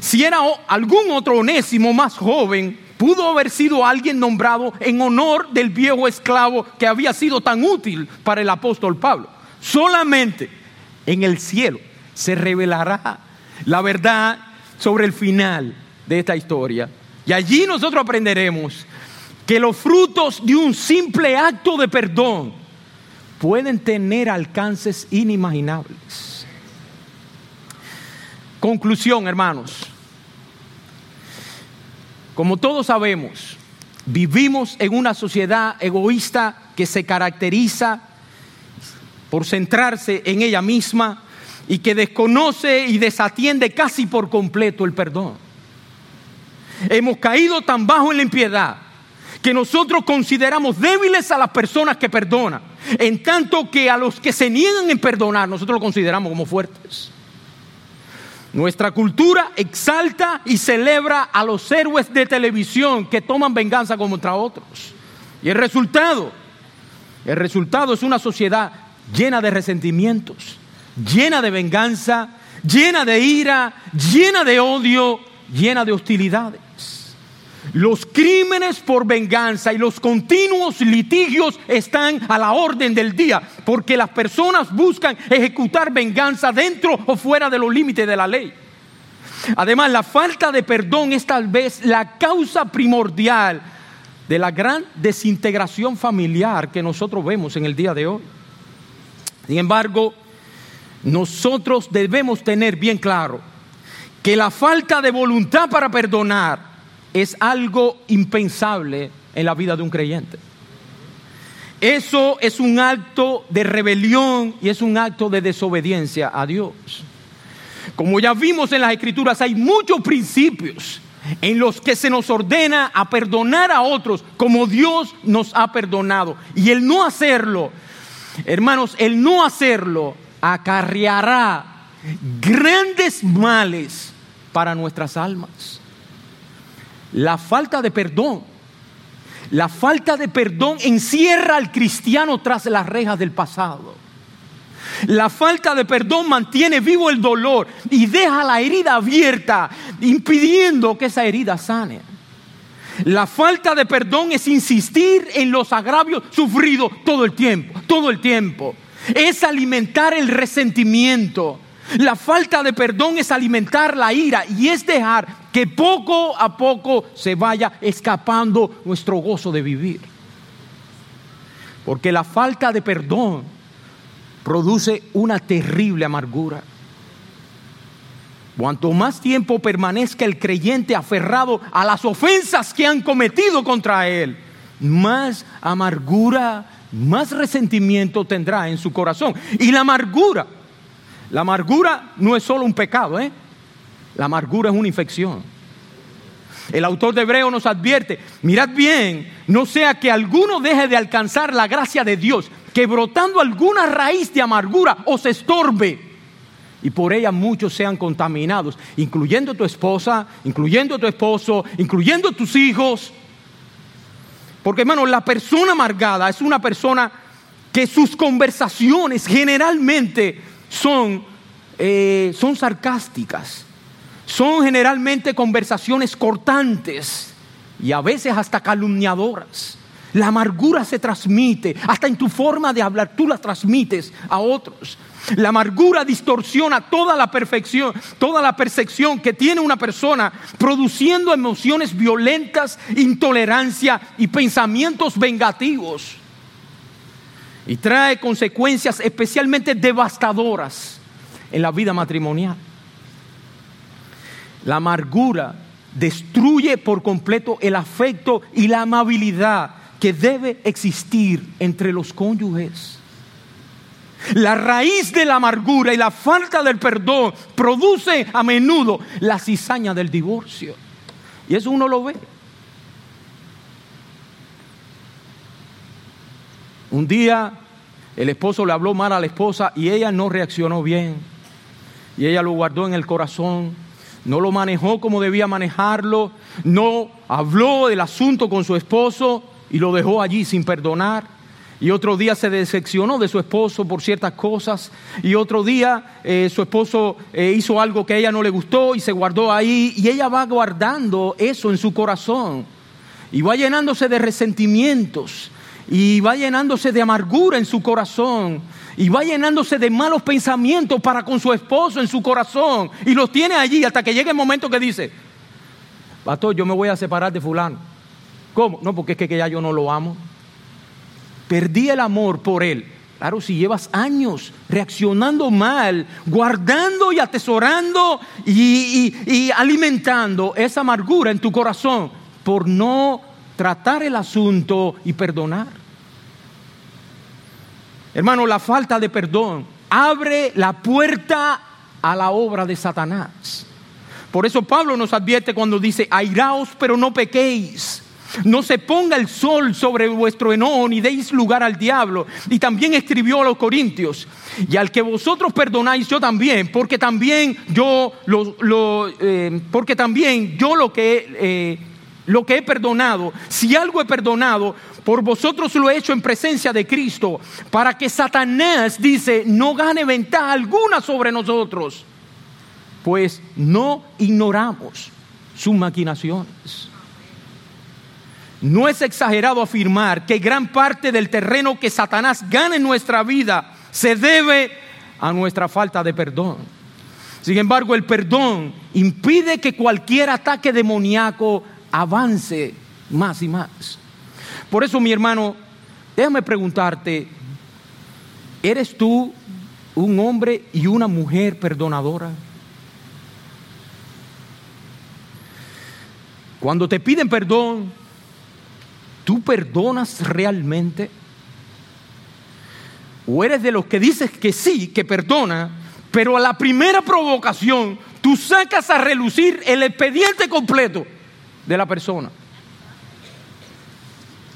Si era algún otro onésimo más joven, pudo haber sido alguien nombrado en honor del viejo esclavo que había sido tan útil para el apóstol Pablo. Solamente en el cielo se revelará la verdad sobre el final de esta historia. Y allí nosotros aprenderemos que los frutos de un simple acto de perdón pueden tener alcances inimaginables. Conclusión, hermanos. Como todos sabemos, vivimos en una sociedad egoísta que se caracteriza por centrarse en ella misma y que desconoce y desatiende casi por completo el perdón. Hemos caído tan bajo en la impiedad que nosotros consideramos débiles a las personas que perdonan, en tanto que a los que se niegan en perdonar nosotros lo consideramos como fuertes. Nuestra cultura exalta y celebra a los héroes de televisión que toman venganza contra otros. Y el resultado, el resultado es una sociedad llena de resentimientos, llena de venganza, llena de ira, llena de odio, llena de hostilidades. Los crímenes por venganza y los continuos litigios están a la orden del día, porque las personas buscan ejecutar venganza dentro o fuera de los límites de la ley. Además, la falta de perdón es tal vez la causa primordial de la gran desintegración familiar que nosotros vemos en el día de hoy. Sin embargo, nosotros debemos tener bien claro que la falta de voluntad para perdonar es algo impensable en la vida de un creyente. Eso es un acto de rebelión y es un acto de desobediencia a Dios. Como ya vimos en las escrituras, hay muchos principios en los que se nos ordena a perdonar a otros como Dios nos ha perdonado. Y el no hacerlo, hermanos, el no hacerlo acarreará grandes males para nuestras almas. La falta de perdón, la falta de perdón encierra al cristiano tras las rejas del pasado. La falta de perdón mantiene vivo el dolor y deja la herida abierta, impidiendo que esa herida sane. La falta de perdón es insistir en los agravios sufridos todo el tiempo, todo el tiempo. Es alimentar el resentimiento. La falta de perdón es alimentar la ira y es dejar que poco a poco se vaya escapando nuestro gozo de vivir. Porque la falta de perdón produce una terrible amargura. Cuanto más tiempo permanezca el creyente aferrado a las ofensas que han cometido contra él, más amargura, más resentimiento tendrá en su corazón. Y la amargura la amargura no es solo un pecado, ¿eh? La amargura es una infección. El autor de Hebreo nos advierte, mirad bien, no sea que alguno deje de alcanzar la gracia de Dios, que brotando alguna raíz de amargura os estorbe y por ella muchos sean contaminados, incluyendo tu esposa, incluyendo tu esposo, incluyendo tus hijos. Porque hermano, la persona amargada es una persona que sus conversaciones generalmente son, eh, son sarcásticas, son generalmente conversaciones cortantes y a veces hasta calumniadoras. La amargura se transmite, hasta en tu forma de hablar, tú la transmites a otros. La amargura distorsiona toda la perfección, toda la percepción que tiene una persona, produciendo emociones violentas, intolerancia y pensamientos vengativos y trae consecuencias especialmente devastadoras en la vida matrimonial. La amargura destruye por completo el afecto y la amabilidad que debe existir entre los cónyuges. La raíz de la amargura y la falta del perdón produce a menudo la cizaña del divorcio. Y eso uno lo ve. Un día el esposo le habló mal a la esposa y ella no reaccionó bien. Y ella lo guardó en el corazón, no lo manejó como debía manejarlo, no habló del asunto con su esposo y lo dejó allí sin perdonar. y otro día se decepcionó de su esposo por ciertas cosas. Y otro día eh, su esposo eh, hizo algo que a ella no le gustó y se guardó ahí. Y ella va guardando eso en su corazón. Y va llenándose de resentimientos y va llenándose de amargura en su corazón y va llenándose de malos pensamientos para con su esposo en su corazón y los tiene allí hasta que llega el momento que dice, pastor, yo me voy a separar de fulano. ¿Cómo? No, porque es que ya yo no lo amo. Perdí el amor por él. Claro, si llevas años reaccionando mal, guardando y atesorando y, alimentando esa amargura en tu corazón por no tratar el asunto y perdonar. Hermano, la falta de perdón abre la puerta a la obra de Satanás. Por eso Pablo nos advierte cuando dice, airaos pero no pequéis. No se ponga el sol sobre vuestro enojo ni deis lugar al diablo. Y también escribió a los corintios, y al que vosotros perdonáis yo también, porque también yo lo, eh, porque también yo lo que eh, lo que he perdonado, si algo he perdonado, por vosotros lo he hecho en presencia de Cristo, para que Satanás dice no gane ventaja alguna sobre nosotros, pues no ignoramos sus maquinaciones. No es exagerado afirmar que gran parte del terreno que Satanás gana en nuestra vida se debe a nuestra falta de perdón. Sin embargo, el perdón impide que cualquier ataque demoníaco avance más y más. Por eso, mi hermano, déjame preguntarte, ¿eres tú un hombre y una mujer perdonadora? Cuando te piden perdón, ¿Tú perdonas realmente? ¿O eres de los que dices que sí, que perdona, pero a la primera provocación tú sacas a relucir el expediente completo de la persona?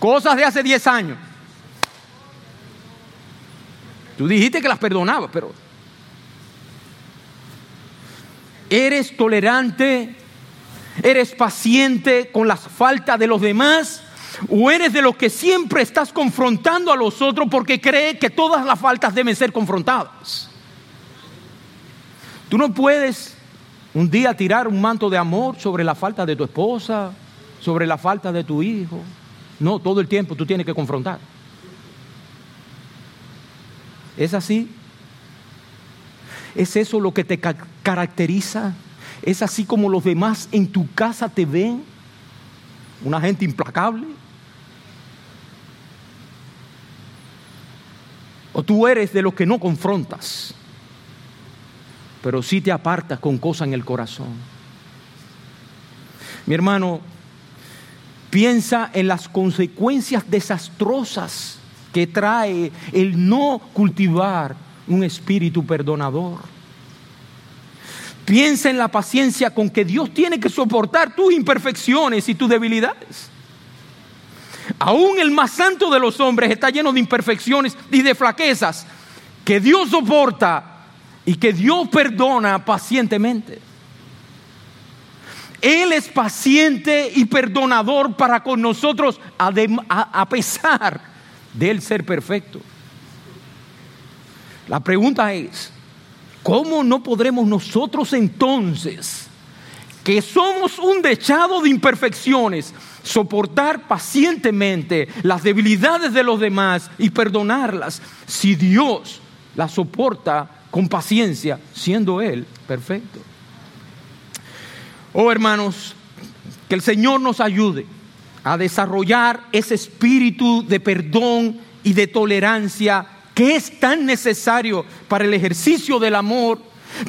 Cosas de hace 10 años. Tú dijiste que las perdonabas, pero eres tolerante, eres paciente con las faltas de los demás ¿O eres de los que siempre estás confrontando a los otros porque cree que todas las faltas deben ser confrontadas? Tú no puedes un día tirar un manto de amor sobre la falta de tu esposa, sobre la falta de tu hijo. No, todo el tiempo tú tienes que confrontar. ¿Es así? ¿Es eso lo que te caracteriza? ¿Es así como los demás en tu casa te ven? ¿Una gente implacable? O tú eres de los que no confrontas, pero sí te apartas con cosas en el corazón. Mi hermano, piensa en las consecuencias desastrosas que trae el no cultivar un espíritu perdonador. Piensa en la paciencia con que Dios tiene que soportar tus imperfecciones y tus debilidades. Aún el más santo de los hombres está lleno de imperfecciones y de flaquezas que Dios soporta y que Dios perdona pacientemente. Él es paciente y perdonador para con nosotros a, pesar de él ser perfecto. La pregunta es, ¿cómo no podremos nosotros entonces, que somos un dechado de imperfecciones, soportar pacientemente las debilidades de los demás y perdonarlas si Dios las soporta con paciencia, siendo Él perfecto. Oh hermanos, que el Señor nos ayude a desarrollar ese espíritu de perdón y de tolerancia que es tan necesario para el ejercicio del amor,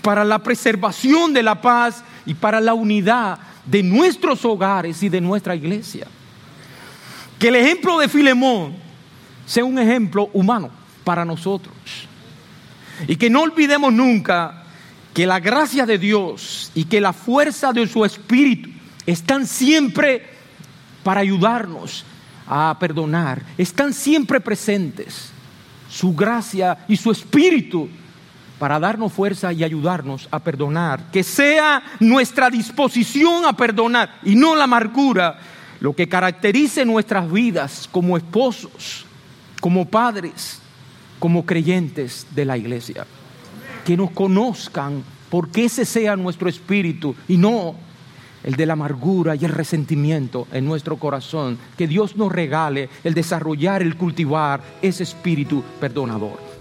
para la preservación de la paz y para la unidad de nuestros hogares y de nuestra iglesia. Que el ejemplo de Filemón sea un ejemplo humano para nosotros. Y que no olvidemos nunca que la gracia de Dios y que la fuerza de su Espíritu están siempre para ayudarnos a perdonar. Están siempre presentes. Su gracia y su Espíritu para darnos fuerza y ayudarnos a perdonar. Que sea nuestra disposición a perdonar y no la amargura lo que caracterice nuestras vidas como esposos, como padres, como creyentes de la iglesia. Que nos conozcan, porque ese sea nuestro espíritu y no el de la amargura y el resentimiento en nuestro corazón. Que Dios nos regale el desarrollar, el cultivar ese espíritu perdonador.